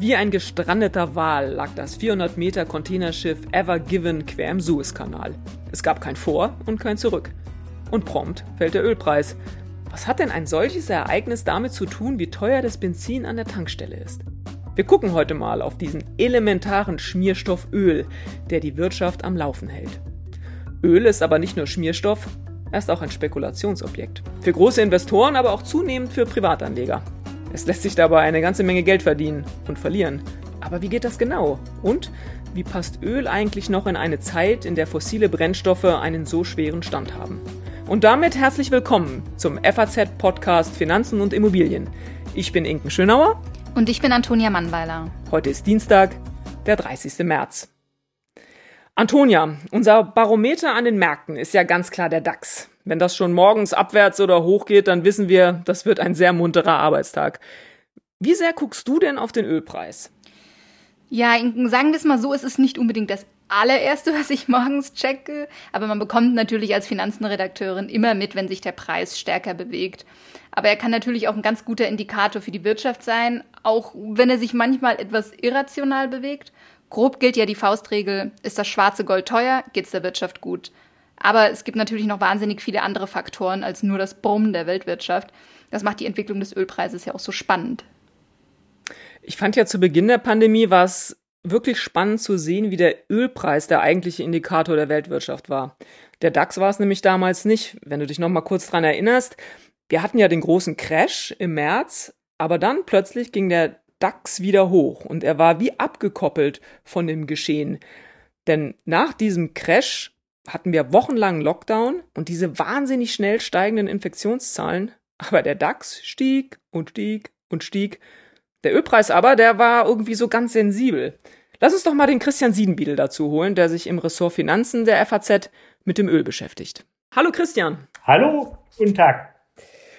Wie ein gestrandeter Wal lag das 400 Meter Containerschiff Ever Given quer im Suezkanal. Es gab kein Vor und kein Zurück. Und prompt fällt der Ölpreis. Was hat denn ein solches Ereignis damit zu tun, wie teuer das Benzin an der Tankstelle ist? Wir gucken heute mal auf diesen elementaren Schmierstoff Öl, der die Wirtschaft am Laufen hält. Öl ist aber nicht nur Schmierstoff, er ist auch ein Spekulationsobjekt. Für große Investoren, aber auch zunehmend für Privatanleger. Es lässt sich dabei eine ganze Menge Geld verdienen und verlieren. Aber wie geht das genau? Und wie passt Öl eigentlich noch in eine Zeit, in der fossile Brennstoffe einen so schweren Stand haben? Und damit herzlich willkommen zum FAZ-Podcast Finanzen und Immobilien. Ich bin Inken Schönauer. Und ich bin Antonia Mannweiler. Heute ist Dienstag, der 30. März. Antonia, unser Barometer an den Märkten ist ja ganz klar der DAX. Wenn das schon morgens abwärts oder hoch geht, dann wissen wir, das wird ein sehr munterer Arbeitstag. Wie sehr guckst du denn auf den Ölpreis? Ja, sagen wir es mal so, es ist nicht unbedingt das allererste, was ich morgens checke, aber man bekommt natürlich als Finanzenredakteurin immer mit, wenn sich der Preis stärker bewegt. Aber er kann natürlich auch ein ganz guter Indikator für die Wirtschaft sein, auch wenn er sich manchmal etwas irrational bewegt. Grob gilt ja die Faustregel, ist das schwarze Gold teuer, geht's der Wirtschaft gut. Aber es gibt natürlich noch wahnsinnig viele andere Faktoren als nur das Brummen der Weltwirtschaft. Das macht die Entwicklung des Ölpreises ja auch so spannend. Ich fand ja zu Beginn der Pandemie war es wirklich spannend zu sehen, wie der Ölpreis der eigentliche Indikator der Weltwirtschaft war. Der DAX war es nämlich damals nicht. Wenn du dich noch mal kurz dran erinnerst, wir hatten ja den großen Crash im März, aber dann plötzlich ging der DAX wieder hoch und er war wie abgekoppelt von dem Geschehen. Denn nach diesem Crash hatten wir wochenlang Lockdown und diese wahnsinnig schnell steigenden Infektionszahlen, aber der DAX stieg und stieg und stieg. Der Ölpreis aber, der war irgendwie so ganz sensibel. Lass uns doch mal den Christian Siedenbiedel dazu holen, der sich im Ressort Finanzen der FAZ mit dem Öl beschäftigt. Hallo Christian. Hallo, guten Tag.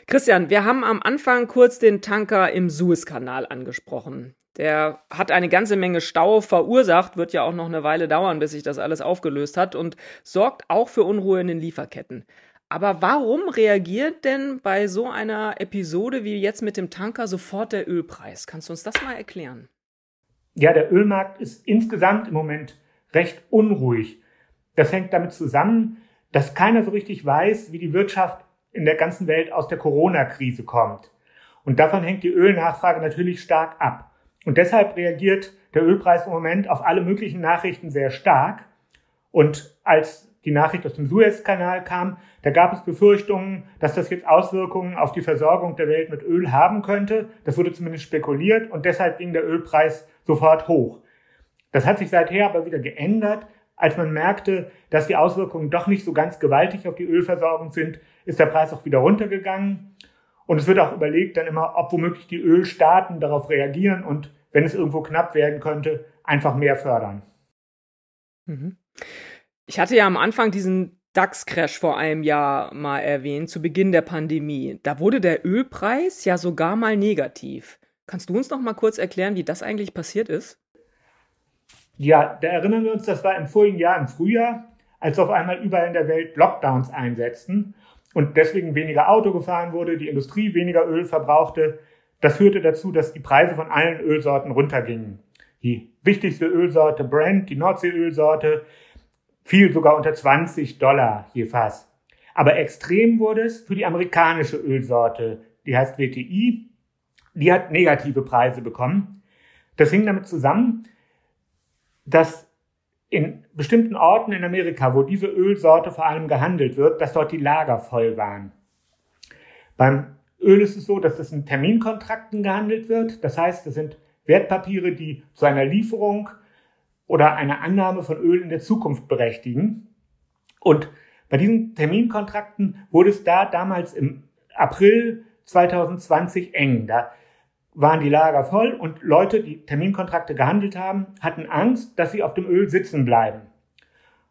Christian, wir haben am Anfang kurz den Tanker im Suezkanal angesprochen. Der hat eine ganze Menge Stau verursacht, wird ja auch noch eine Weile dauern, bis sich das alles aufgelöst hat und sorgt auch für Unruhe in den Lieferketten. Aber warum reagiert denn bei so einer Episode wie jetzt mit dem Tanker sofort der Ölpreis? Kannst du uns das mal erklären? Ja, der Ölmarkt ist insgesamt im Moment recht unruhig. Das hängt damit zusammen, dass keiner so richtig weiß, wie die Wirtschaft in der ganzen Welt aus der Corona-Krise kommt. Und davon hängt die Ölnachfrage natürlich stark ab. Und deshalb reagiert der Ölpreis im Moment auf alle möglichen Nachrichten sehr stark. Und als die Nachricht aus dem Suezkanal kam, da gab es Befürchtungen, dass das jetzt Auswirkungen auf die Versorgung der Welt mit Öl haben könnte. Das wurde zumindest spekuliert und deshalb ging der Ölpreis sofort hoch. Das hat sich seither aber wieder geändert. Als man merkte, dass die Auswirkungen doch nicht so ganz gewaltig auf die Ölversorgung sind, ist der Preis auch wieder runtergegangen. Und es wird auch überlegt dann immer, ob womöglich die Ölstaaten darauf reagieren und wenn es irgendwo knapp werden könnte, einfach mehr fördern. Mhm. Ich hatte ja am Anfang diesen DAX-Crash vor einem Jahr mal erwähnt, zu Beginn der Pandemie. Da wurde der Ölpreis ja sogar mal negativ. Kannst du uns noch mal kurz erklären, wie das eigentlich passiert ist? Ja, da erinnern wir uns, das war im vorigen Jahr im Frühjahr, als auf einmal überall in der Welt Lockdowns einsetzten und deswegen weniger Auto gefahren wurde, die Industrie weniger Öl verbrauchte. Das führte dazu, dass die Preise von allen Ölsorten runtergingen. Die wichtigste Ölsorte Brent, die Nordseeölsorte, fiel sogar unter 20 Dollar je Fass. Aber extrem wurde es für die amerikanische Ölsorte, die heißt WTI. Die hat negative Preise bekommen. Das hing damit zusammen, dass in bestimmten Orten in Amerika, wo diese Ölsorte vor allem gehandelt wird, dass dort die Lager voll waren. Beim Öl ist es so, dass das in Terminkontrakten gehandelt wird. Das heißt, es sind Wertpapiere, die zu einer Lieferung oder einer Annahme von Öl in der Zukunft berechtigen. Und bei diesen Terminkontrakten wurde es da damals im April 2020 eng. Da waren die Lager voll und Leute, die Terminkontrakte gehandelt haben, hatten Angst, dass sie auf dem Öl sitzen bleiben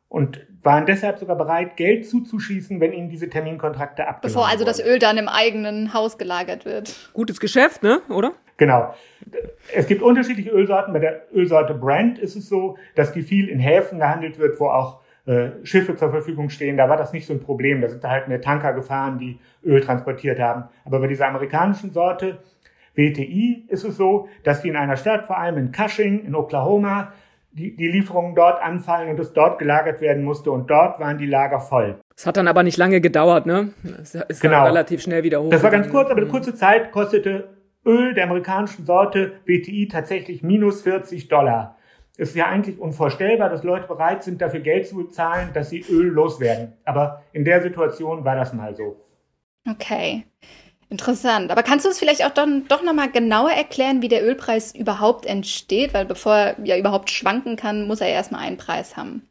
und waren deshalb sogar bereit, Geld zuzuschießen, wenn ihnen diese Terminkontrakte abgenommen Bevor also wurde. das Öl dann im eigenen Haus gelagert wird. Gutes Geschäft, ne? Oder? Genau. Es gibt unterschiedliche Ölsorten. Bei der Ölsorte Brent ist es so, dass die viel in Häfen gehandelt wird, wo auch äh, Schiffe zur Verfügung stehen. Da war das nicht so ein Problem. Da sind da halt mehr Tanker gefahren, die Öl transportiert haben. Aber bei dieser amerikanischen Sorte WTI ist es so, dass die in einer Stadt, vor allem in Cushing, in Oklahoma, die, die Lieferungen dort anfallen und es dort gelagert werden musste und dort waren die Lager voll. Es hat dann aber nicht lange gedauert, ne? Es ist genau. relativ schnell wieder hoch. Das war ganz kurz, aber eine kurze Zeit kostete Öl der amerikanischen Sorte WTI tatsächlich minus 40 Dollar. Es ist ja eigentlich unvorstellbar, dass Leute bereit sind, dafür Geld zu bezahlen, dass sie Öl loswerden. Aber in der Situation war das mal so. Okay. Interessant. Aber kannst du uns vielleicht auch dann doch nochmal genauer erklären, wie der Ölpreis überhaupt entsteht? Weil bevor er ja überhaupt schwanken kann, muss er erstmal einen Preis haben.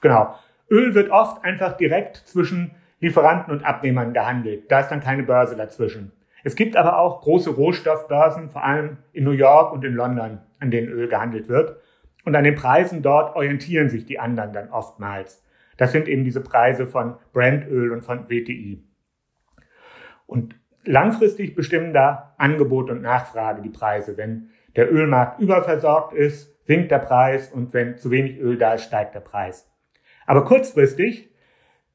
Genau. Öl wird oft einfach direkt zwischen Lieferanten und Abnehmern gehandelt. Da ist dann keine Börse dazwischen. Es gibt aber auch große Rohstoffbörsen, vor allem in New York und in London, an denen Öl gehandelt wird. Und an den Preisen dort orientieren sich die anderen dann oftmals. Das sind eben diese Preise von Brandöl und von WTI. Und langfristig bestimmen da Angebot und Nachfrage die Preise. Wenn der Ölmarkt überversorgt ist, sinkt der Preis und wenn zu wenig Öl da ist, steigt der Preis. Aber kurzfristig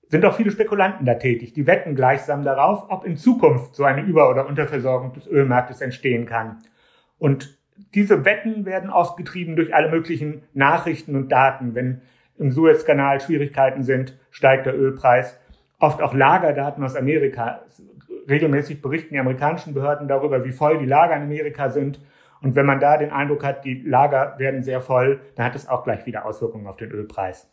sind auch viele Spekulanten da tätig. Die wetten gleichsam darauf, ob in Zukunft so eine Über- oder Unterversorgung des Ölmarktes entstehen kann. Und diese Wetten werden oft getrieben durch alle möglichen Nachrichten und Daten. Wenn im Suezkanal Schwierigkeiten sind, steigt der Ölpreis. Oft auch Lagerdaten aus Amerika regelmäßig berichten die amerikanischen Behörden darüber, wie voll die Lager in Amerika sind. Und wenn man da den Eindruck hat, die Lager werden sehr voll, dann hat es auch gleich wieder Auswirkungen auf den Ölpreis.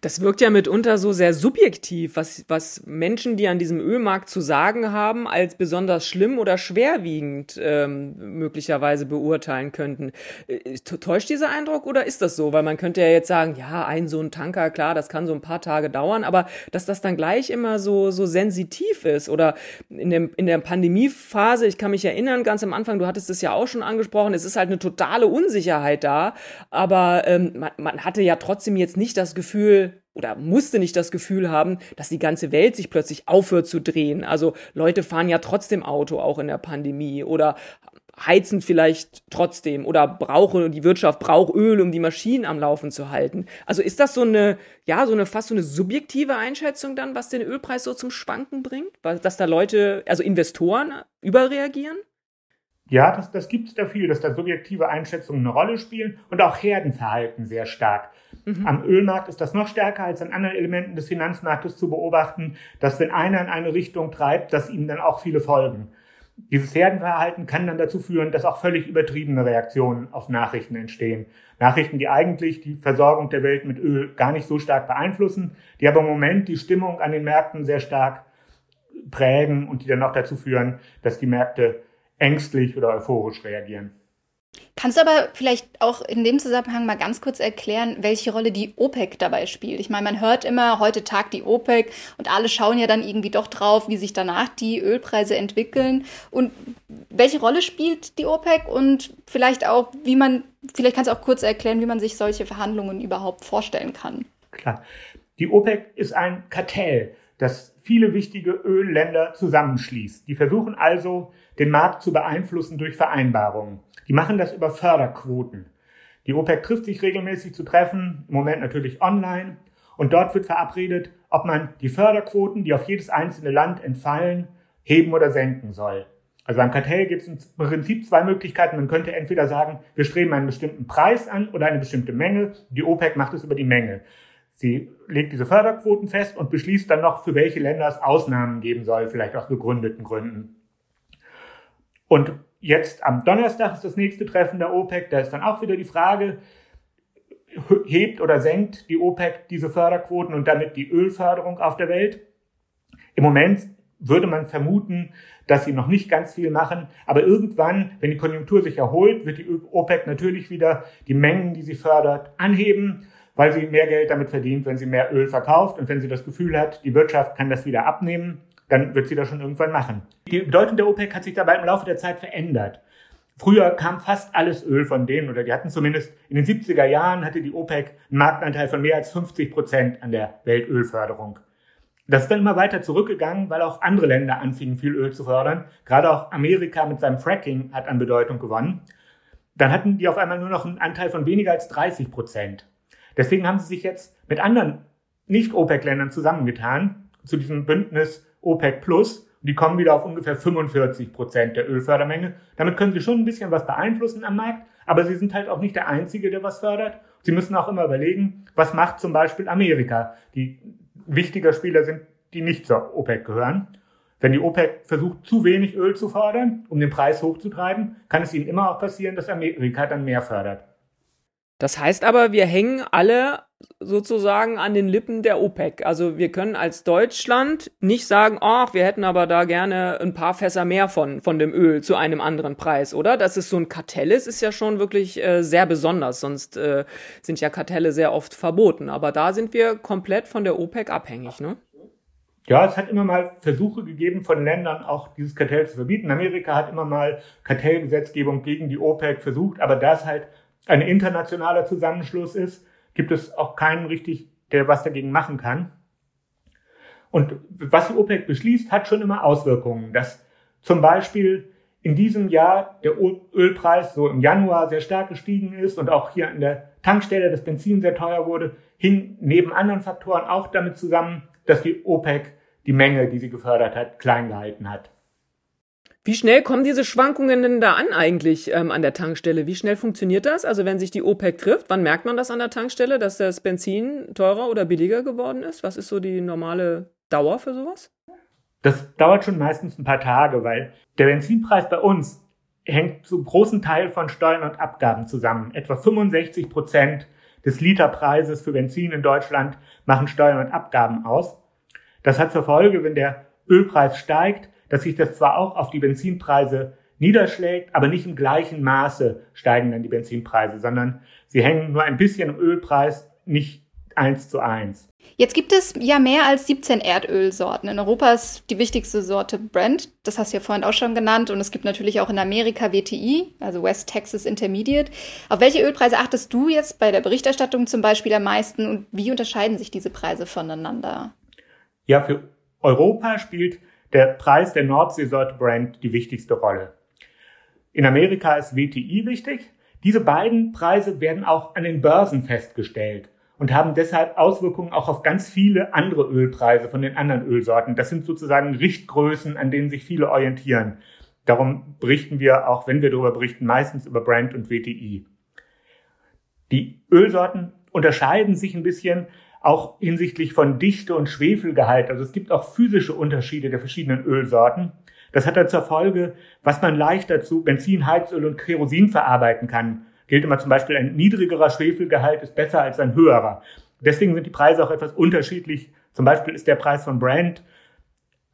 Das wirkt ja mitunter so sehr subjektiv, was, was Menschen, die an diesem Ölmarkt zu sagen haben, als besonders schlimm oder schwerwiegend ähm, möglicherweise beurteilen könnten. Äh, täuscht dieser Eindruck oder ist das so? Weil man könnte ja jetzt sagen, ja, ein so ein Tanker, klar, das kann so ein paar Tage dauern, aber dass das dann gleich immer so, so sensitiv ist oder in, dem, in der Pandemiephase, ich kann mich erinnern, ganz am Anfang, du hattest es ja auch schon angesprochen, es ist halt eine totale Unsicherheit da, aber ähm, man, man hatte ja trotzdem jetzt nicht das Gefühl, Gefühl oder musste nicht das Gefühl haben, dass die ganze Welt sich plötzlich aufhört zu drehen. Also Leute fahren ja trotzdem Auto auch in der Pandemie oder heizen vielleicht trotzdem oder brauchen die Wirtschaft braucht Öl, um die Maschinen am Laufen zu halten. Also ist das so eine ja so eine fast so eine subjektive Einschätzung dann, was den Ölpreis so zum Schwanken bringt, dass da Leute also Investoren überreagieren? Ja, das, das gibt es da viel, dass da subjektive Einschätzungen eine Rolle spielen und auch Herdenverhalten sehr stark. Mhm. Am Ölmarkt ist das noch stärker als an anderen Elementen des Finanzmarktes zu beobachten, dass wenn einer in eine Richtung treibt, dass ihm dann auch viele folgen. Dieses Herdenverhalten kann dann dazu führen, dass auch völlig übertriebene Reaktionen auf Nachrichten entstehen. Nachrichten, die eigentlich die Versorgung der Welt mit Öl gar nicht so stark beeinflussen, die aber im Moment die Stimmung an den Märkten sehr stark prägen und die dann auch dazu führen, dass die Märkte ängstlich oder euphorisch reagieren. Kannst du aber vielleicht auch in dem Zusammenhang mal ganz kurz erklären, welche Rolle die OPEC dabei spielt? Ich meine, man hört immer, heute tagt die OPEC und alle schauen ja dann irgendwie doch drauf, wie sich danach die Ölpreise entwickeln. Und welche Rolle spielt die OPEC und vielleicht auch, wie man, vielleicht kannst du auch kurz erklären, wie man sich solche Verhandlungen überhaupt vorstellen kann. Klar. Die OPEC ist ein Kartell, das viele wichtige Ölländer zusammenschließt. Die versuchen also, den Markt zu beeinflussen durch Vereinbarungen. Die machen das über Förderquoten. Die OPEC trifft sich regelmäßig zu treffen, im Moment natürlich online. Und dort wird verabredet, ob man die Förderquoten, die auf jedes einzelne Land entfallen, heben oder senken soll. Also beim Kartell gibt es im Prinzip zwei Möglichkeiten. Man könnte entweder sagen, wir streben einen bestimmten Preis an oder eine bestimmte Menge. Die OPEC macht es über die Menge. Sie legt diese Förderquoten fest und beschließt dann noch, für welche Länder es Ausnahmen geben soll, vielleicht aus begründeten Gründen. Und jetzt am Donnerstag ist das nächste Treffen der OPEC. Da ist dann auch wieder die Frage, hebt oder senkt die OPEC diese Förderquoten und damit die Ölförderung auf der Welt? Im Moment würde man vermuten, dass sie noch nicht ganz viel machen. Aber irgendwann, wenn die Konjunktur sich erholt, wird die OPEC natürlich wieder die Mengen, die sie fördert, anheben, weil sie mehr Geld damit verdient, wenn sie mehr Öl verkauft und wenn sie das Gefühl hat, die Wirtschaft kann das wieder abnehmen dann wird sie das schon irgendwann machen. Die Bedeutung der OPEC hat sich dabei im Laufe der Zeit verändert. Früher kam fast alles Öl von denen, oder die hatten zumindest in den 70er Jahren hatte die OPEC einen Marktanteil von mehr als 50 Prozent an der Weltölförderung. Das ist dann immer weiter zurückgegangen, weil auch andere Länder anfingen, viel Öl zu fördern. Gerade auch Amerika mit seinem Fracking hat an Bedeutung gewonnen. Dann hatten die auf einmal nur noch einen Anteil von weniger als 30 Prozent. Deswegen haben sie sich jetzt mit anderen Nicht-OPEC-Ländern zusammengetan zu diesem Bündnis OPEC Plus die kommen wieder auf ungefähr 45 Prozent der Ölfördermenge. Damit können sie schon ein bisschen was beeinflussen am Markt, aber sie sind halt auch nicht der Einzige, der was fördert. Sie müssen auch immer überlegen, was macht zum Beispiel Amerika, die wichtiger Spieler sind, die nicht zur OPEC gehören. Wenn die OPEC versucht, zu wenig Öl zu fördern, um den Preis hochzutreiben, kann es ihnen immer auch passieren, dass Amerika dann mehr fördert. Das heißt aber, wir hängen alle sozusagen an den Lippen der OPEC. Also wir können als Deutschland nicht sagen, ach, wir hätten aber da gerne ein paar Fässer mehr von, von dem Öl zu einem anderen Preis, oder? Dass es so ein Kartell ist, ist ja schon wirklich äh, sehr besonders. Sonst äh, sind ja Kartelle sehr oft verboten. Aber da sind wir komplett von der OPEC abhängig, ne? Ja, es hat immer mal Versuche gegeben von Ländern, auch dieses Kartell zu verbieten. Amerika hat immer mal Kartellgesetzgebung gegen die OPEC versucht, aber da es halt ein internationaler Zusammenschluss ist, gibt es auch keinen richtig, der was dagegen machen kann. Und was die OPEC beschließt, hat schon immer Auswirkungen. Dass zum Beispiel in diesem Jahr der Ölpreis so im Januar sehr stark gestiegen ist und auch hier an der Tankstelle das Benzin sehr teuer wurde, hing neben anderen Faktoren auch damit zusammen, dass die OPEC die Menge, die sie gefördert hat, klein gehalten hat. Wie schnell kommen diese Schwankungen denn da an eigentlich ähm, an der Tankstelle? Wie schnell funktioniert das? Also wenn sich die OPEC trifft, wann merkt man das an der Tankstelle, dass das Benzin teurer oder billiger geworden ist? Was ist so die normale Dauer für sowas? Das dauert schon meistens ein paar Tage, weil der Benzinpreis bei uns hängt zu großen Teil von Steuern und Abgaben zusammen. Etwa 65 Prozent des Literpreises für Benzin in Deutschland machen Steuern und Abgaben aus. Das hat zur Folge, wenn der Ölpreis steigt, dass sich das zwar auch auf die Benzinpreise niederschlägt, aber nicht im gleichen Maße steigen dann die Benzinpreise, sondern sie hängen nur ein bisschen im Ölpreis, nicht eins zu eins. Jetzt gibt es ja mehr als 17 Erdölsorten. In Europa ist die wichtigste Sorte Brent, das hast du ja vorhin auch schon genannt, und es gibt natürlich auch in Amerika WTI, also West Texas Intermediate. Auf welche Ölpreise achtest du jetzt bei der Berichterstattung zum Beispiel am meisten und wie unterscheiden sich diese Preise voneinander? Ja, für Europa spielt der Preis der Nordseesorte Brand die wichtigste Rolle. In Amerika ist WTI wichtig. Diese beiden Preise werden auch an den Börsen festgestellt und haben deshalb Auswirkungen auch auf ganz viele andere Ölpreise von den anderen Ölsorten. Das sind sozusagen Richtgrößen, an denen sich viele orientieren. Darum berichten wir, auch wenn wir darüber berichten, meistens über Brand und WTI. Die Ölsorten unterscheiden sich ein bisschen auch hinsichtlich von Dichte und Schwefelgehalt. Also es gibt auch physische Unterschiede der verschiedenen Ölsorten. Das hat dann zur Folge, was man leichter zu Benzin, Heizöl und Kerosin verarbeiten kann. Gilt immer zum Beispiel, ein niedrigerer Schwefelgehalt ist besser als ein höherer. Deswegen sind die Preise auch etwas unterschiedlich. Zum Beispiel ist der Preis von Brand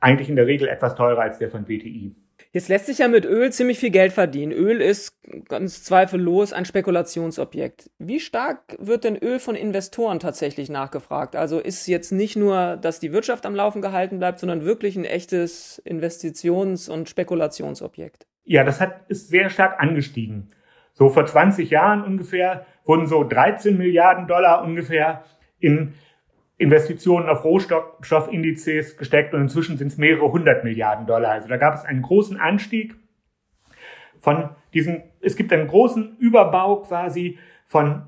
eigentlich in der Regel etwas teurer als der von WTI. Jetzt lässt sich ja mit Öl ziemlich viel Geld verdienen. Öl ist ganz zweifellos ein Spekulationsobjekt. Wie stark wird denn Öl von Investoren tatsächlich nachgefragt? Also ist jetzt nicht nur, dass die Wirtschaft am Laufen gehalten bleibt, sondern wirklich ein echtes Investitions- und Spekulationsobjekt? Ja, das hat, ist sehr stark angestiegen. So vor 20 Jahren ungefähr wurden so 13 Milliarden Dollar ungefähr in Investitionen auf Rohstoffindizes gesteckt und inzwischen sind es mehrere hundert Milliarden Dollar. Also da gab es einen großen Anstieg von diesen, es gibt einen großen Überbau quasi von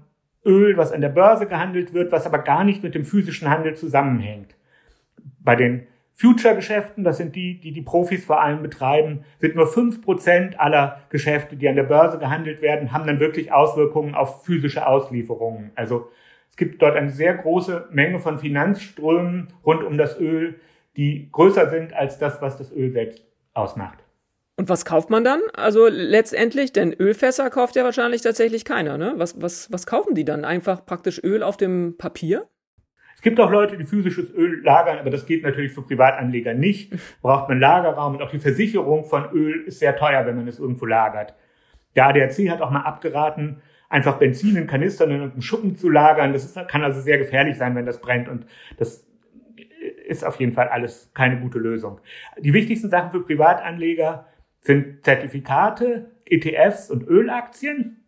Öl, was an der Börse gehandelt wird, was aber gar nicht mit dem physischen Handel zusammenhängt. Bei den Future-Geschäften, das sind die, die die Profis vor allem betreiben, sind nur fünf Prozent aller Geschäfte, die an der Börse gehandelt werden, haben dann wirklich Auswirkungen auf physische Auslieferungen. Also es gibt dort eine sehr große Menge von Finanzströmen rund um das Öl, die größer sind als das, was das Öl selbst ausmacht. Und was kauft man dann? Also letztendlich, denn Ölfässer kauft ja wahrscheinlich tatsächlich keiner, ne? Was, was, was kaufen die dann? Einfach praktisch Öl auf dem Papier? Es gibt auch Leute, die physisches Öl lagern, aber das geht natürlich für Privatanleger nicht. Braucht man Lagerraum und auch die Versicherung von Öl ist sehr teuer, wenn man es irgendwo lagert. Der ADAC hat auch mal abgeraten, einfach Benzin in Kanistern in einem Schuppen zu lagern. Das ist, kann also sehr gefährlich sein, wenn das brennt. Und das ist auf jeden Fall alles keine gute Lösung. Die wichtigsten Sachen für Privatanleger sind Zertifikate, ETFs und Ölaktien.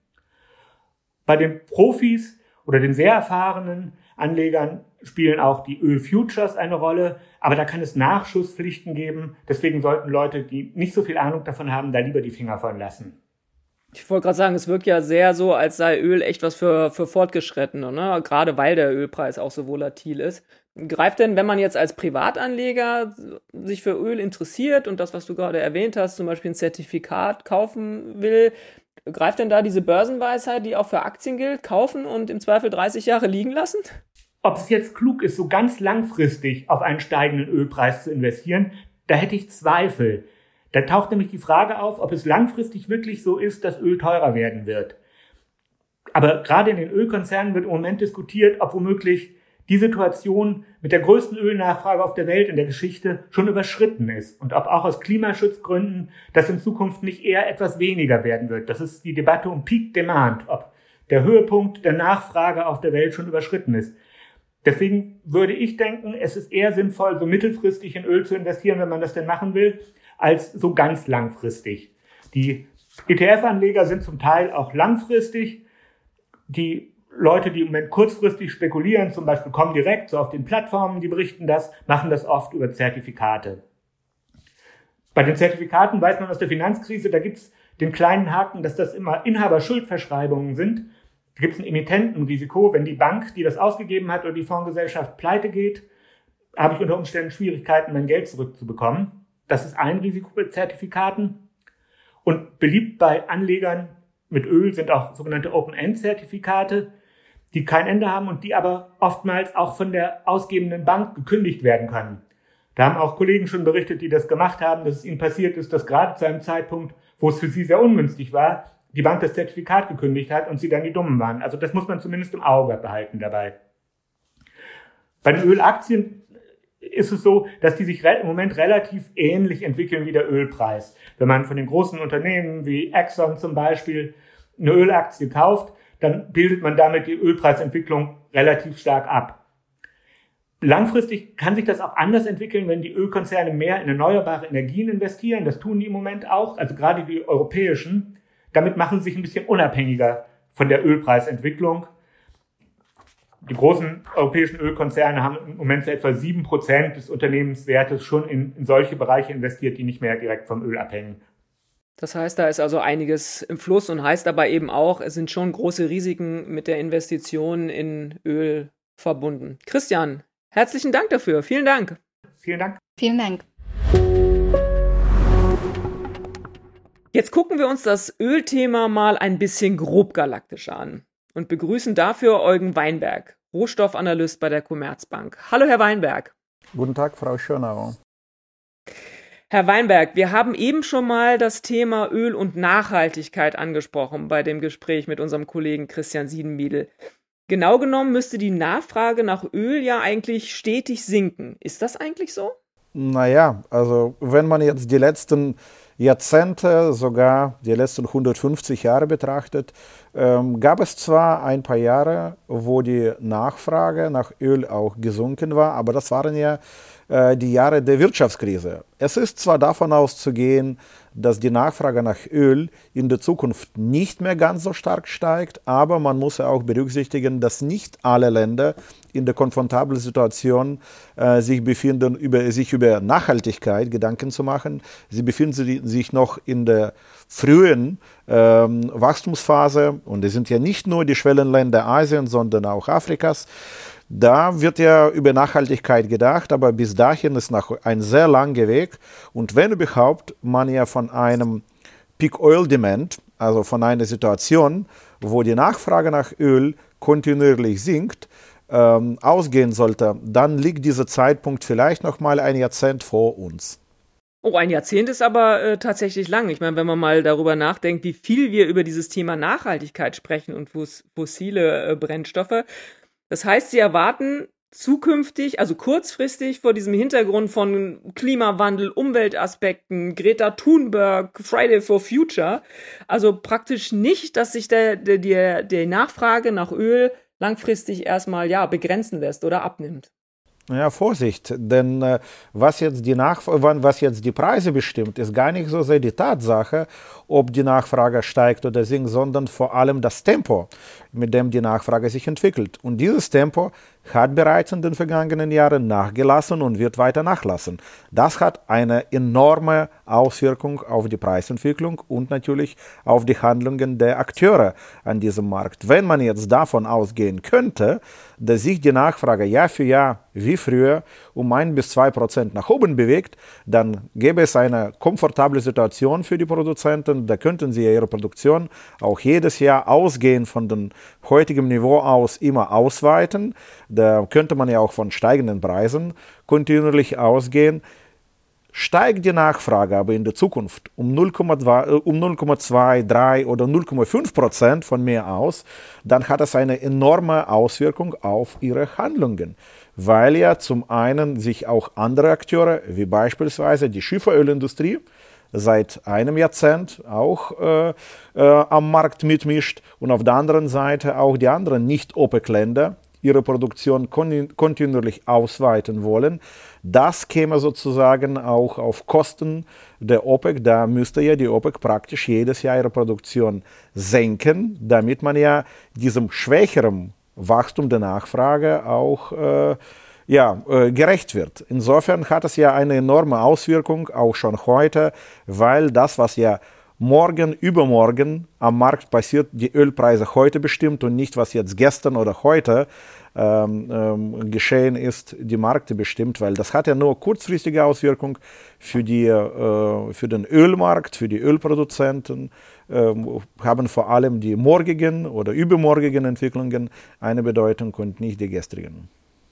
Bei den Profis oder den sehr erfahrenen Anlegern spielen auch die Ölfutures eine Rolle, aber da kann es Nachschusspflichten geben. Deswegen sollten Leute, die nicht so viel Ahnung davon haben, da lieber die Finger von lassen. Ich wollte gerade sagen, es wirkt ja sehr so, als sei Öl echt was für, für Fortgeschrittene, ne? gerade weil der Ölpreis auch so volatil ist. Greift denn, wenn man jetzt als Privatanleger sich für Öl interessiert und das, was du gerade erwähnt hast, zum Beispiel ein Zertifikat kaufen will, greift denn da diese Börsenweisheit, die auch für Aktien gilt, kaufen und im Zweifel 30 Jahre liegen lassen? Ob es jetzt klug ist, so ganz langfristig auf einen steigenden Ölpreis zu investieren, da hätte ich Zweifel. Da taucht nämlich die Frage auf, ob es langfristig wirklich so ist, dass Öl teurer werden wird. Aber gerade in den Ölkonzernen wird im Moment diskutiert, ob womöglich die Situation mit der größten Ölnachfrage auf der Welt in der Geschichte schon überschritten ist und ob auch aus Klimaschutzgründen das in Zukunft nicht eher etwas weniger werden wird. Das ist die Debatte um Peak Demand, ob der Höhepunkt der Nachfrage auf der Welt schon überschritten ist. Deswegen würde ich denken, es ist eher sinnvoll, so mittelfristig in Öl zu investieren, wenn man das denn machen will, als so ganz langfristig. Die ETF-Anleger sind zum Teil auch langfristig. Die Leute, die im Moment kurzfristig spekulieren, zum Beispiel kommen direkt so auf den Plattformen, die berichten das, machen das oft über Zertifikate. Bei den Zertifikaten weiß man aus der Finanzkrise, da gibt's den kleinen Haken, dass das immer Inhaberschuldverschreibungen sind. Da gibt's ein Emittentenrisiko. Wenn die Bank, die das ausgegeben hat oder die Fondsgesellschaft pleite geht, habe ich unter Umständen Schwierigkeiten, mein Geld zurückzubekommen. Das ist ein Risiko bei Zertifikaten. Und beliebt bei Anlegern mit Öl sind auch sogenannte Open-End-Zertifikate die kein Ende haben und die aber oftmals auch von der ausgebenden Bank gekündigt werden können. Da haben auch Kollegen schon berichtet, die das gemacht haben, dass es ihnen passiert ist, dass gerade zu einem Zeitpunkt, wo es für sie sehr ungünstig war, die Bank das Zertifikat gekündigt hat und sie dann die Dummen waren. Also das muss man zumindest im Auge behalten dabei. Bei den Ölaktien ist es so, dass die sich im Moment relativ ähnlich entwickeln wie der Ölpreis. Wenn man von den großen Unternehmen wie Exxon zum Beispiel eine Ölaktie kauft, dann bildet man damit die Ölpreisentwicklung relativ stark ab. Langfristig kann sich das auch anders entwickeln, wenn die Ölkonzerne mehr in erneuerbare Energien investieren. Das tun die im Moment auch, also gerade die europäischen. Damit machen sie sich ein bisschen unabhängiger von der Ölpreisentwicklung. Die großen europäischen Ölkonzerne haben im Moment so etwa sieben Prozent des Unternehmenswertes schon in, in solche Bereiche investiert, die nicht mehr direkt vom Öl abhängen. Das heißt, da ist also einiges im Fluss und heißt aber eben auch, es sind schon große Risiken mit der Investition in Öl verbunden. Christian, herzlichen Dank dafür. Vielen Dank. Vielen Dank. Vielen Dank. Jetzt gucken wir uns das Ölthema mal ein bisschen grob galaktisch an und begrüßen dafür Eugen Weinberg, Rohstoffanalyst bei der Commerzbank. Hallo, Herr Weinberg. Guten Tag, Frau Schönauer. Herr Weinberg, wir haben eben schon mal das Thema Öl und Nachhaltigkeit angesprochen bei dem Gespräch mit unserem Kollegen Christian Siedenmiedel. Genau genommen müsste die Nachfrage nach Öl ja eigentlich stetig sinken. Ist das eigentlich so? Naja, also wenn man jetzt die letzten Jahrzehnte, sogar die letzten 150 Jahre betrachtet, ähm, gab es zwar ein paar Jahre, wo die Nachfrage nach Öl auch gesunken war, aber das waren ja äh, die Jahre der Wirtschaftskrise. Es ist zwar davon auszugehen, dass die Nachfrage nach Öl in der Zukunft nicht mehr ganz so stark steigt, aber man muss ja auch berücksichtigen, dass nicht alle Länder in der komfortablen Situation äh, sich befinden, über, sich über Nachhaltigkeit Gedanken zu machen. Sie befinden sich noch in der frühen ähm, Wachstumsphase und es sind ja nicht nur die Schwellenländer Asiens, sondern auch Afrikas. Da wird ja über Nachhaltigkeit gedacht, aber bis dahin ist noch ein sehr langer Weg. Und wenn überhaupt man ja von einem Peak Oil Demand, also von einer Situation, wo die Nachfrage nach Öl kontinuierlich sinkt, ähm, ausgehen sollte, dann liegt dieser Zeitpunkt vielleicht noch mal ein Jahrzehnt vor uns. Oh, ein Jahrzehnt ist aber äh, tatsächlich lang. Ich meine, wenn man mal darüber nachdenkt, wie viel wir über dieses Thema Nachhaltigkeit sprechen und fossile äh, Brennstoffe, das heißt, sie erwarten zukünftig, also kurzfristig vor diesem Hintergrund von Klimawandel, Umweltaspekten, Greta Thunberg, Friday for Future, also praktisch nicht, dass sich der, der, der, Nachfrage nach Öl langfristig erstmal ja begrenzen lässt oder abnimmt. Ja, Vorsicht, denn äh, was, jetzt die Nach was jetzt die Preise bestimmt, ist gar nicht so sehr die Tatsache, ob die Nachfrage steigt oder sinkt, sondern vor allem das Tempo, mit dem die Nachfrage sich entwickelt. Und dieses Tempo hat bereits in den vergangenen Jahren nachgelassen und wird weiter nachlassen. Das hat eine enorme Auswirkung auf die Preisentwicklung und natürlich auf die Handlungen der Akteure an diesem Markt. Wenn man jetzt davon ausgehen könnte, dass sich die Nachfrage Jahr für Jahr wie früher um ein bis zwei Prozent nach oben bewegt, dann gäbe es eine komfortable Situation für die Produzenten. Da könnten sie ihre Produktion auch jedes Jahr ausgehend von dem heutigen Niveau aus immer ausweiten. Da könnte man ja auch von steigenden Preisen kontinuierlich ausgehen. Steigt die Nachfrage aber in der Zukunft um 0,2, äh, um 0,2, 3 oder 0,5 Prozent von mehr aus, dann hat das eine enorme Auswirkung auf ihre Handlungen, weil ja zum einen sich auch andere Akteure, wie beispielsweise die Schieferölindustrie, seit einem Jahrzehnt auch äh, äh, am Markt mitmischt und auf der anderen Seite auch die anderen Nicht-OPEC-Länder ihre Produktion kontinuierlich ausweiten wollen. Das käme sozusagen auch auf Kosten der OPEC. Da müsste ja die OPEC praktisch jedes Jahr ihre Produktion senken, damit man ja diesem schwächeren Wachstum der Nachfrage auch äh, ja, äh, gerecht wird. Insofern hat es ja eine enorme Auswirkung, auch schon heute, weil das, was ja morgen, übermorgen am Markt passiert, die Ölpreise heute bestimmt und nicht, was jetzt gestern oder heute ähm, ähm, geschehen ist, die Märkte bestimmt, weil das hat ja nur kurzfristige Auswirkungen für, äh, für den Ölmarkt, für die Ölproduzenten, äh, haben vor allem die morgigen oder übermorgigen Entwicklungen eine Bedeutung und nicht die gestrigen.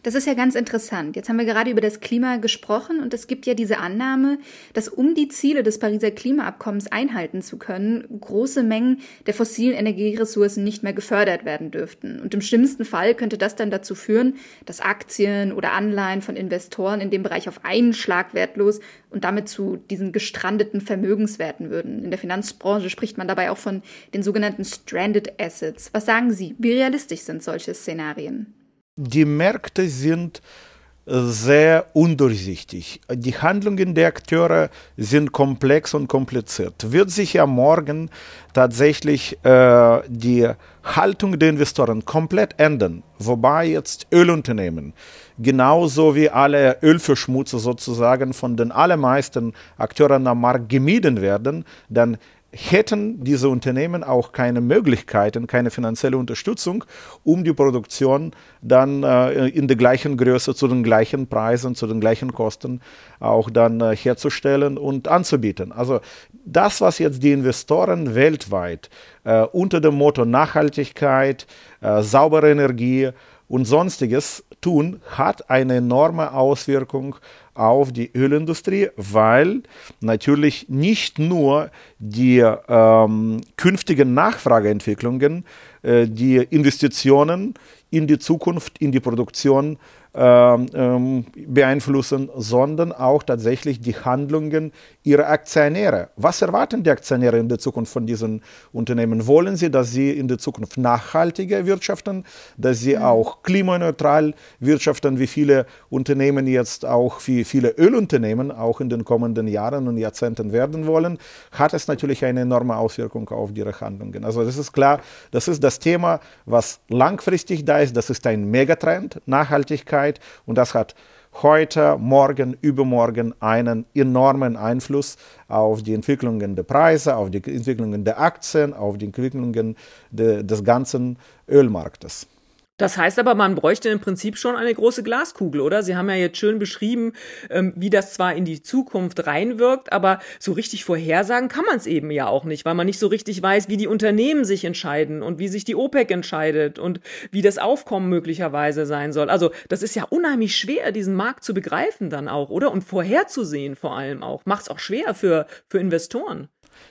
Das ist ja ganz interessant. Jetzt haben wir gerade über das Klima gesprochen und es gibt ja diese Annahme, dass um die Ziele des Pariser Klimaabkommens einhalten zu können, große Mengen der fossilen Energieressourcen nicht mehr gefördert werden dürften. Und im schlimmsten Fall könnte das dann dazu führen, dass Aktien oder Anleihen von Investoren in dem Bereich auf einen Schlag wertlos und damit zu diesen gestrandeten Vermögenswerten würden. In der Finanzbranche spricht man dabei auch von den sogenannten Stranded Assets. Was sagen Sie? Wie realistisch sind solche Szenarien? Die Märkte sind sehr undurchsichtig. Die Handlungen der Akteure sind komplex und kompliziert. Wird sich ja morgen tatsächlich äh, die Haltung der Investoren komplett ändern, wobei jetzt Ölunternehmen genauso wie alle Ölverschmutzer sozusagen von den allermeisten Akteuren am Markt gemieden werden, dann hätten diese Unternehmen auch keine Möglichkeiten, keine finanzielle Unterstützung, um die Produktion dann äh, in der gleichen Größe, zu den gleichen Preisen, zu den gleichen Kosten auch dann äh, herzustellen und anzubieten. Also das, was jetzt die Investoren weltweit äh, unter dem Motto Nachhaltigkeit, äh, saubere Energie und sonstiges tun, hat eine enorme Auswirkung auf die Ölindustrie, weil natürlich nicht nur die ähm, künftigen Nachfrageentwicklungen, äh, die Investitionen in die Zukunft, in die Produktion ähm, ähm, beeinflussen, sondern auch tatsächlich die Handlungen ihrer Aktionäre. Was erwarten die Aktionäre in der Zukunft von diesen Unternehmen? Wollen sie, dass sie in der Zukunft nachhaltiger wirtschaften, dass sie mhm. auch klimaneutral wirtschaften, wie viele Unternehmen jetzt auch, wie viele Ölunternehmen auch in den kommenden Jahren und Jahrzehnten werden wollen, hat es natürlich eine enorme Auswirkung auf ihre Handlungen. Also das ist klar, das ist das Thema, was langfristig da ist, das ist ein Megatrend, Nachhaltigkeit Zeit und das hat heute, morgen, übermorgen einen enormen Einfluss auf die Entwicklungen der Preise, auf die Entwicklungen der Aktien, auf die Entwicklungen de, des ganzen Ölmarktes. Das heißt aber, man bräuchte im Prinzip schon eine große Glaskugel, oder? Sie haben ja jetzt schön beschrieben, ähm, wie das zwar in die Zukunft reinwirkt, aber so richtig vorhersagen kann man es eben ja auch nicht, weil man nicht so richtig weiß, wie die Unternehmen sich entscheiden und wie sich die OPEC entscheidet und wie das Aufkommen möglicherweise sein soll. Also das ist ja unheimlich schwer, diesen Markt zu begreifen dann auch, oder? Und vorherzusehen vor allem auch. Macht es auch schwer für, für Investoren.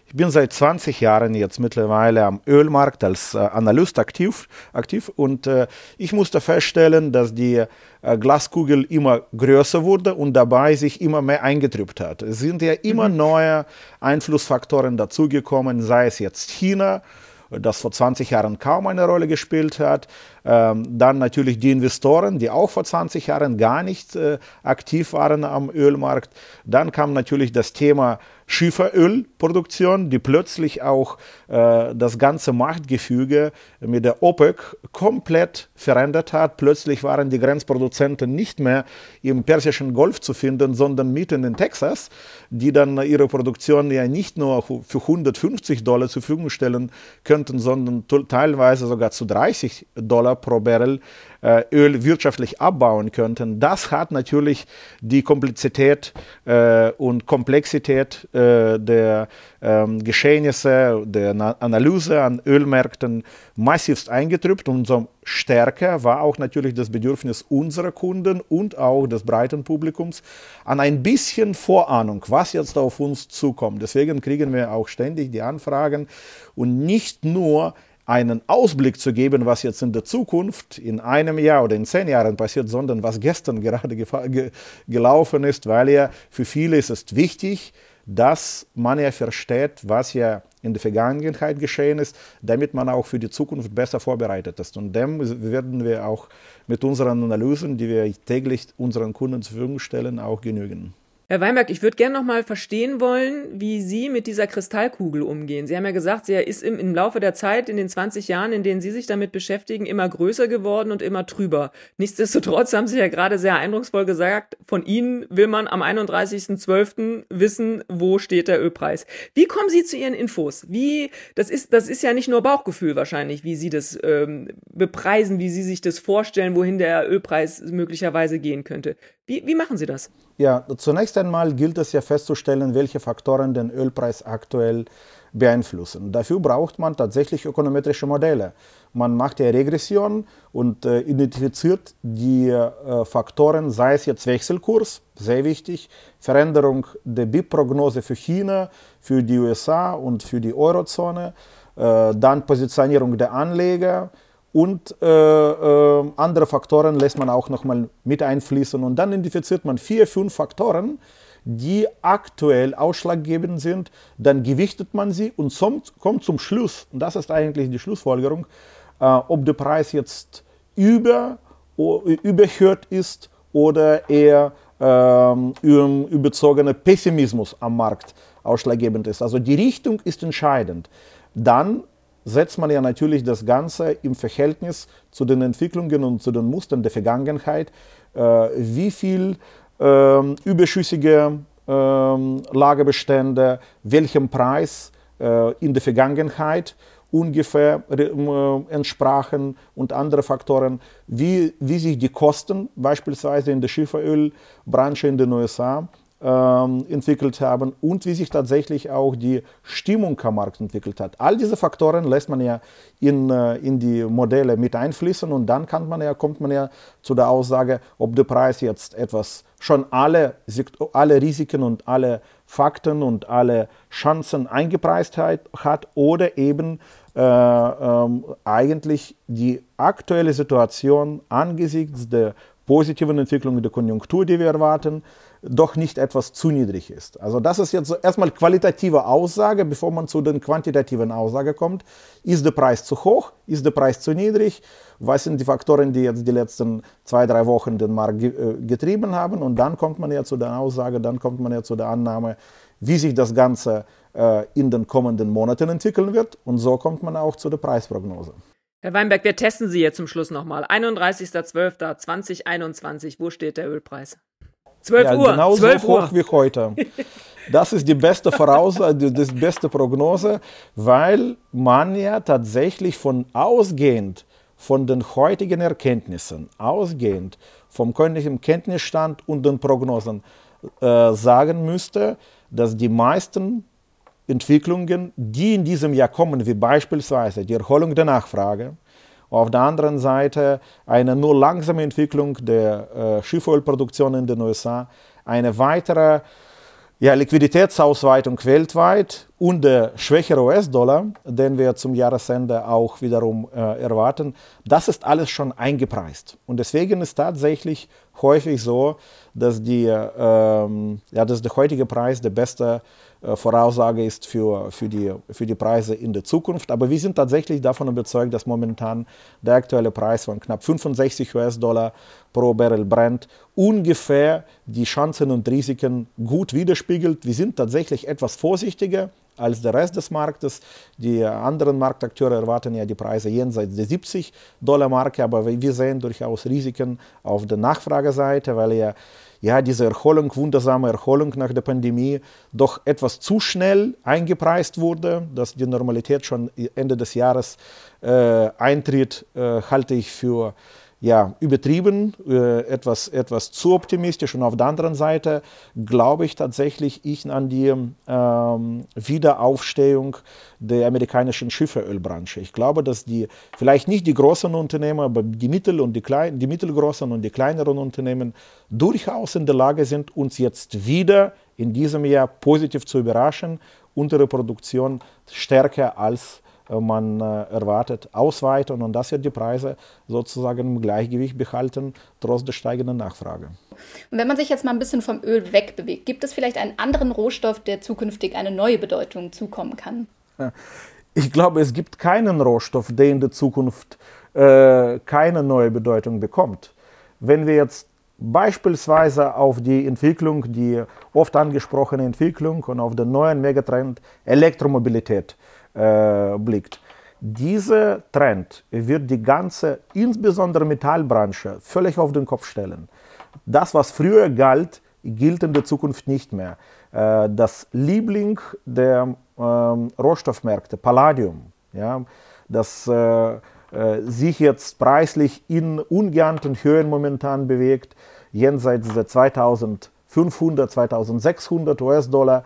Ich bin seit 20 Jahren jetzt mittlerweile am Ölmarkt als äh, Analyst aktiv, aktiv und äh, ich musste feststellen, dass die äh, Glaskugel immer größer wurde und dabei sich immer mehr eingetrübt hat. Es sind ja immer mhm. neue Einflussfaktoren dazugekommen, sei es jetzt China, das vor 20 Jahren kaum eine Rolle gespielt hat, Ähm, dann natürlich die Investoren, die auch vor 20 Jahren gar nicht äh, aktiv waren am Ölmarkt. Dann kam natürlich das Thema Schieferölproduktion, die plötzlich auch äh, das ganze Machtgefüge mit der OPEC komplett verändert hat. Plötzlich waren die Grenzproduzenten nicht mehr im Persischen Golf zu finden, sondern mitten in Texas, die dann ihre Produktion ja nicht nur für 150 Dollar zur Verfügung stellen könnten, sondern teilweise sogar zu 30 Dollar pro Barrel äh, Öl wirtschaftlich abbauen könnten. Das hat natürlich die Komplexität äh, und Komplexität äh, der ähm, Geschehnisse, der Analyse an Ölmärkten massivst eingetrübt. Umso stärker war auch natürlich das Bedürfnis unserer Kunden und auch des breiten Publikums an ein bisschen Vorahnung, was jetzt auf uns zukommt. Deswegen kriegen wir auch ständig die Anfragen und nicht nur einen Ausblick zu geben, was jetzt in der Zukunft, in einem Jahr oder in zehn Jahren passiert, sondern was gestern gerade ge gelaufen ist, weil ja für viele ist es wichtig, dass man ja versteht, was ja in der Vergangenheit geschehen ist, damit man auch für die Zukunft besser vorbereitet ist. Und dem werden wir auch mit unseren Analysen, die wir täglich unseren Kunden zur Verfügung stellen, auch genügen. Herr Weinberg, ich würde gerne noch mal verstehen wollen, wie Sie mit dieser Kristallkugel umgehen. Sie haben ja gesagt, sie ist im, im, Laufe der Zeit, in den 20 Jahren, in denen Sie sich damit beschäftigen, immer größer geworden und immer trüber. Nichtsdestotrotz haben Sie ja gerade sehr eindrucksvoll gesagt, von Ihnen will man am 31.12. wissen, wo steht der Ölpreis. Wie kommen Sie zu Ihren Infos? Wie, das ist, das ist ja nicht nur Bauchgefühl wahrscheinlich, wie Sie das ähm, bepreisen, wie Sie sich das vorstellen, wohin der Ölpreis möglicherweise gehen könnte. Wie, wie machen Sie das? Ja, zunächst einmal gilt es ja festzustellen, welche Faktoren den Ölpreis aktuell beeinflussen. Dafür braucht man tatsächlich ökonometrische Modelle. Man macht ja Regression und äh, identifiziert die äh, Faktoren, sei es jetzt Wechselkurs, sehr wichtig, Veränderung der BIP-Prognose für China, für die USA und für die Eurozone, äh, dann Positionierung der Anleger, und äh, äh, andere Faktoren lässt man auch nochmal mit einfließen. Und dann identifiziert man vier, fünf Faktoren, die aktuell ausschlaggebend sind. Dann gewichtet man sie und zum, kommt zum Schluss, und das ist eigentlich die Schlussfolgerung, äh, ob der Preis jetzt über, überhört ist oder eher ähm, überzogener Pessimismus am Markt ausschlaggebend ist. Also die Richtung ist entscheidend. Dann setzt man ja natürlich das Ganze im Verhältnis zu den Entwicklungen und zu den Mustern der Vergangenheit. Äh, wie viel äh, überschüssige äh, Lagerbestände, welchem Preis äh, in der Vergangenheit ungefähr äh, entsprachen und andere Faktoren, wie, wie sich die Kosten beispielsweise in der Schieferölbranche in den USA ähm, entwickelt haben und wie sich tatsächlich auch die Stimmung am Markt entwickelt hat. All diese Faktoren lässt man ja in, äh, in die Modelle mit einfließen und dann kann man ja, kommt man ja zu der Aussage, ob der Preis jetzt etwas schon alle, alle Risiken und alle Fakten und alle Chancen eingepreist hat oder eben äh, ähm, eigentlich die aktuelle Situation angesichts der positiven Entwicklung der Konjunktur, die wir erwarten, doch nicht etwas zu niedrig ist. Also das ist jetzt erstmal qualitative Aussage, bevor man zu den quantitativen Aussage kommt. Ist der Preis zu hoch? Ist der Preis zu niedrig? Was sind die Faktoren, die jetzt die letzten zwei, drei Wochen den Markt äh, getrieben haben? Und dann kommt man ja zu der Aussage, dann kommt man ja zu der Annahme, wie sich das Ganze äh, in den kommenden Monaten entwickeln wird. Und so kommt man auch zu der Preisprognose. Herr Weinberg, wir testen Sie jetzt zum Schluss nochmal. 31.12.2021, wo steht der Ölpreis? 12 ja, Uhr. Genau 12 so hoch wie heute. Das ist die beste Voraussage, die beste Prognose, weil man ja tatsächlich von ausgehend von den heutigen Erkenntnissen, ausgehend vom königlichen Kenntnisstand und den Prognosen äh, sagen müsste, dass die meisten Entwicklungen, die in diesem Jahr kommen, wie beispielsweise die Erholung der Nachfrage, auf der anderen Seite eine nur langsame Entwicklung der äh, Schiffölproduktion in den USA, eine weitere ja, Liquiditätsausweitung weltweit und der schwächere US-Dollar, den wir zum Jahresende auch wiederum äh, erwarten, das ist alles schon eingepreist. Und deswegen ist tatsächlich häufig so, dass, die, ähm, ja, dass der heutige Preis der beste äh, Voraussage ist für, für, die, für die Preise in der Zukunft. Aber wir sind tatsächlich davon überzeugt, dass momentan der aktuelle Preis von knapp 65 US-Dollar pro Barrel Brent ungefähr die Chancen und Risiken gut widerspiegelt. Wir sind tatsächlich etwas vorsichtiger als der Rest des Marktes. Die anderen Marktakteure erwarten ja die Preise jenseits der 70 Dollar Marke, aber wir sehen durchaus Risiken auf der Nachfrageseite, weil ja ja, diese Erholung, wundersame Erholung nach der Pandemie doch etwas zu schnell eingepreist wurde, dass die Normalität schon Ende des Jahres äh, eintritt, äh, halte ich für ja, übertrieben, äh, etwas, etwas zu optimistisch. Und auf der anderen Seite glaube ich tatsächlich ich an die ähm, Wiederaufstehung der amerikanischen Schifferölbranche. Ich glaube, dass die vielleicht nicht die großen Unternehmen, aber die, Mittel und die, klein, die mittelgroßen und die kleineren Unternehmen durchaus in der Lage sind, uns jetzt wieder in diesem Jahr positiv zu überraschen, unsere Produktion stärker als man äh, erwartet, ausweiten und das wird die Preise sozusagen im Gleichgewicht behalten, trotz der steigenden Nachfrage. Und wenn man sich jetzt mal ein bisschen vom Öl wegbewegt, gibt es vielleicht einen anderen Rohstoff, der zukünftig eine neue Bedeutung zukommen kann? Ich glaube, es gibt keinen Rohstoff, der in der Zukunft äh, keine neue Bedeutung bekommt. Wenn wir jetzt beispielsweise auf die Entwicklung, die oft angesprochene Entwicklung und auf den neuen Megatrend Elektromobilität äh, blickt. Dieser Trend wird die ganze, insbesondere Metallbranche, völlig auf den Kopf stellen. Das, was früher galt, gilt in der Zukunft nicht mehr. Äh, das Liebling der ähm, Rohstoffmärkte, Palladium, ja, das äh, sich jetzt preislich in ungeahnten Höhen momentan bewegt, jenseits der 2500, 2600 US-Dollar,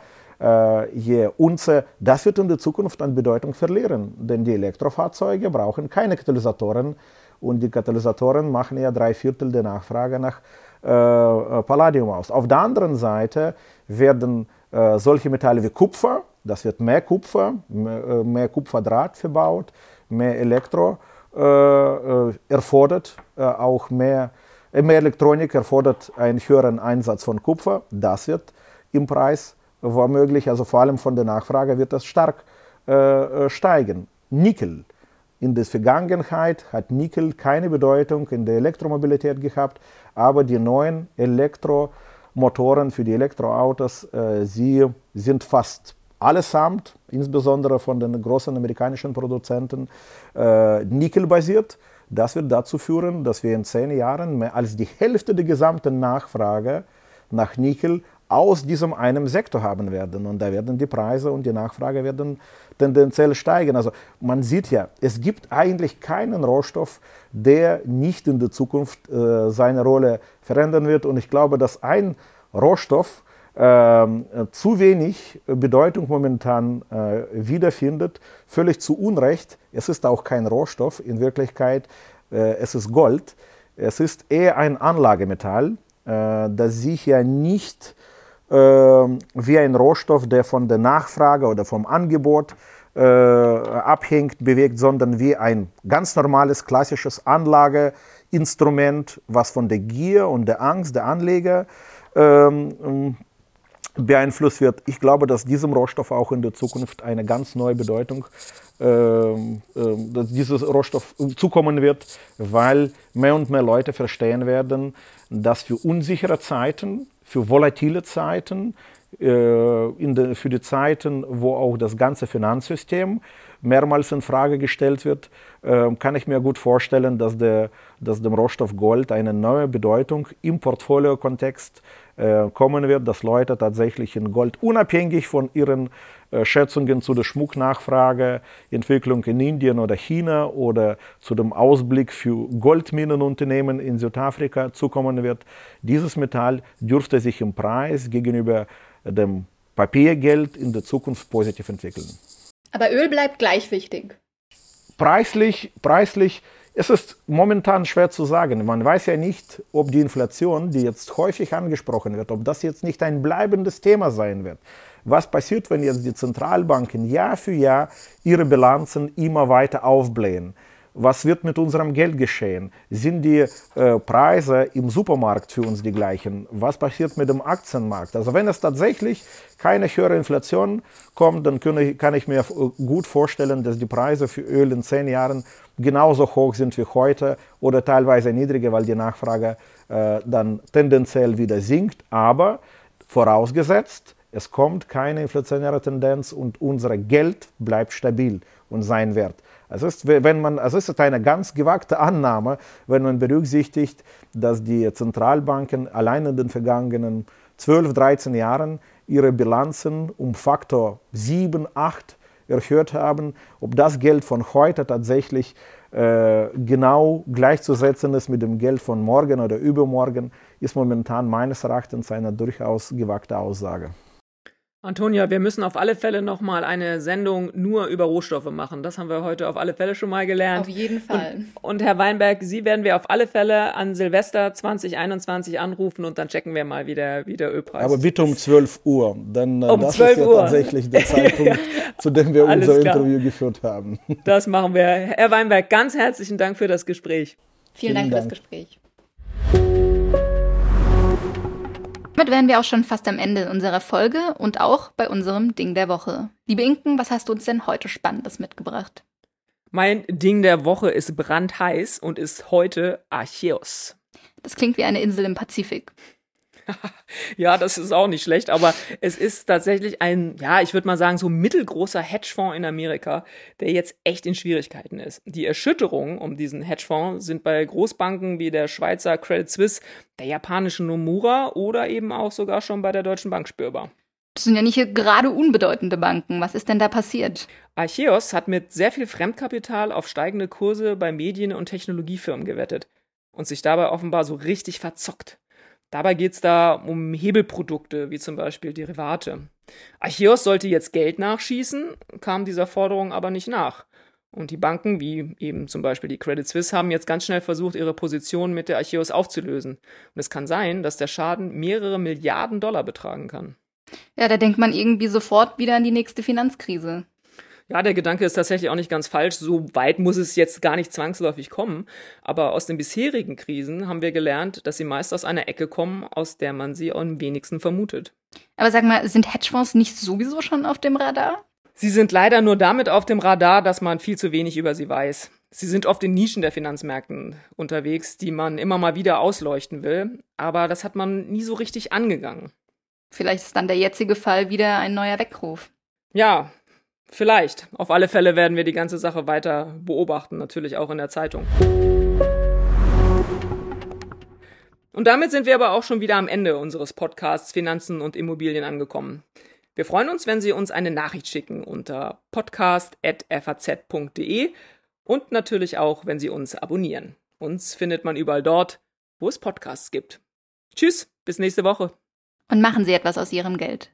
je Unze, das wird in der Zukunft an Bedeutung verlieren, denn die Elektrofahrzeuge brauchen keine Katalysatoren und die Katalysatoren machen ja drei Viertel der Nachfrage nach äh, äh, Palladium aus. Auf der anderen Seite werden äh, solche Metalle wie Kupfer, das wird mehr Kupfer, mehr, äh, mehr Kupferdraht verbaut, mehr Elektro äh, erfordert, auch mehr, mehr Elektronik erfordert einen höheren Einsatz von Kupfer. Das wird im Preis womöglich, also vor allem von der Nachfrage, wird das stark äh, äh, steigen. Nickel. In der Vergangenheit hat Nickel keine Bedeutung in der Elektromobilität gehabt, aber die neuen Elektromotoren für die Elektroautos, äh, sie sind fast allesamt, insbesondere von den großen amerikanischen Produzenten, äh, Nickel-basiert. Das wird dazu führen, dass wir in zehn Jahren mehr als die Hälfte der gesamten Nachfrage nach Nickel aus diesem einen Sektor haben werden. Und da werden die Preise und die Nachfrage werden tendenziell steigen. Also man sieht ja, es gibt eigentlich keinen Rohstoff, der nicht in der Zukunft äh, seine Rolle verändern wird. Und ich glaube, dass ein Rohstoff äh, zu wenig Bedeutung momentan äh, wiederfindet, völlig zu Unrecht. Es ist auch kein Rohstoff, in Wirklichkeit äh, es ist Gold. Es ist eher ein Anlagemetall, äh, das sich ja nicht wie ein Rohstoff, der von der Nachfrage oder vom Angebot äh, abhängt, bewegt, sondern wie ein ganz normales, klassisches Anlageinstrument, was von der Gier und der Angst der Anleger ähm, beeinflusst wird. Ich glaube, dass diesem Rohstoff auch in der Zukunft eine ganz neue Bedeutung, ähm, äh, dass dieses Rohstoff zukommen wird, weil mehr und mehr Leute verstehen werden, dass für unsichere Zeiten für volatile Zeiten, äh, de, für die Zeiten, wo auch das ganze Finanzsystem mehrmals in Frage gestellt wird, äh, kann ich mir gut vorstellen, dass, der, dass dem Rohstoff Gold eine neue Bedeutung im Portfolio-Kontext äh, kommen wird, dass Leute tatsächlich in Gold unabhängig von ihren äh, Schätzungen zu der Schmucknachfrageentwicklung in Indien oder China oder zu dem Ausblick für Goldminenunternehmen in Südafrika zukommen wird. Dieses Metall dürfte sich im Preis gegenüber dem Papiergeld in der Zukunft positiv entwickeln. Aber Öl bleibt gleich wichtig. Preislich, preislich es ist momentan schwer zu sagen. Man weiß ja nicht, ob die Inflation, die jetzt häufig angesprochen wird, ob das jetzt nicht ein bleibendes Thema sein wird. Was passiert, wenn jetzt die Zentralbanken Jahr für Jahr ihre Bilanzen immer weiter aufblähen? Was wird mit unserem Geld geschehen? Sind die äh, Preise im Supermarkt für uns die gleichen? Was passiert mit dem Aktienmarkt? Also wenn es tatsächlich keine höhere Inflation kommt, dann ich, kann ich mir gut vorstellen, dass die Preise für Öl in zehn Jahren genauso hoch sind wie heute oder teilweise niedriger, weil die Nachfrage äh, dann tendenziell wieder sinkt. Aber vorausgesetzt, es kommt keine inflationäre Tendenz und unser Geld bleibt stabil und sein Wert. Es ist, wenn man, es ist eine ganz gewagte Annahme, wenn man berücksichtigt, dass die Zentralbanken allein in den vergangenen 12, 13 Jahren ihre Bilanzen um Faktor 7, 8 erhöht haben, ob das Geld von heute tatsächlich äh, genau gleichzusetzen ist mit dem Geld von morgen oder übermorgen, ist momentan meines Erachtens eine durchaus gewagte Aussage. Antonia, wir müssen auf alle Fälle nochmal eine Sendung nur über Rohstoffe machen. Das haben wir heute auf alle Fälle schon mal gelernt. Auf jeden Fall. Und, und, Herr Weinberg, Sie werden wir auf alle Fälle an Silvester 2021 anrufen und dann checken wir mal, wie der, wie der Ölpreis Aber bitte um 12 Uhr, denn äh, um das 12 ist ja Uhr. tatsächlich der Zeitpunkt, ja. zu dem wir Alles unser klar. Interview geführt haben. Das machen wir. Herr Weinberg, ganz herzlichen Dank für das Gespräch. Vielen, Vielen Dank, Dank für das Gespräch. Damit wären wir auch schon fast am Ende unserer Folge und auch bei unserem Ding der Woche. Liebe Inken, was hast du uns denn heute Spannendes mitgebracht? Mein Ding der Woche ist brandheiß und ist heute Archeos. Das klingt wie eine Insel im Pazifik. ja, das ist auch nicht schlecht, aber es ist tatsächlich ein, ja, ich würde mal sagen, so mittelgroßer Hedgefonds in Amerika, der jetzt echt in Schwierigkeiten ist. Die Erschütterungen um diesen Hedgefonds sind bei Großbanken wie der Schweizer Credit Suisse, der japanischen Nomura oder eben auch sogar schon bei der Deutschen Bank spürbar. Das sind ja nicht gerade unbedeutende Banken. Was ist denn da passiert? Archeos hat mit sehr viel Fremdkapital auf steigende Kurse bei Medien- und Technologiefirmen gewettet und sich dabei offenbar so richtig verzockt. Dabei geht es da um Hebelprodukte, wie zum Beispiel Derivate. Archeos sollte jetzt Geld nachschießen, kam dieser Forderung aber nicht nach. Und die Banken, wie eben zum Beispiel die Credit Suisse, haben jetzt ganz schnell versucht, ihre Position mit der Archeos aufzulösen. Und es kann sein, dass der Schaden mehrere Milliarden Dollar betragen kann. Ja, da denkt man irgendwie sofort wieder an die nächste Finanzkrise. Ja, der Gedanke ist tatsächlich auch nicht ganz falsch. So weit muss es jetzt gar nicht zwangsläufig kommen. Aber aus den bisherigen Krisen haben wir gelernt, dass sie meist aus einer Ecke kommen, aus der man sie am wenigsten vermutet. Aber sag mal, sind Hedgefonds nicht sowieso schon auf dem Radar? Sie sind leider nur damit auf dem Radar, dass man viel zu wenig über sie weiß. Sie sind oft in Nischen der Finanzmärkten unterwegs, die man immer mal wieder ausleuchten will. Aber das hat man nie so richtig angegangen. Vielleicht ist dann der jetzige Fall wieder ein neuer Weckruf. Ja, Vielleicht. Auf alle Fälle werden wir die ganze Sache weiter beobachten, natürlich auch in der Zeitung. Und damit sind wir aber auch schon wieder am Ende unseres Podcasts Finanzen und Immobilien angekommen. Wir freuen uns, wenn Sie uns eine Nachricht schicken unter podcast.faz.de und natürlich auch, wenn Sie uns abonnieren. Uns findet man überall dort, wo es Podcasts gibt. Tschüss, bis nächste Woche. Und machen Sie etwas aus Ihrem Geld.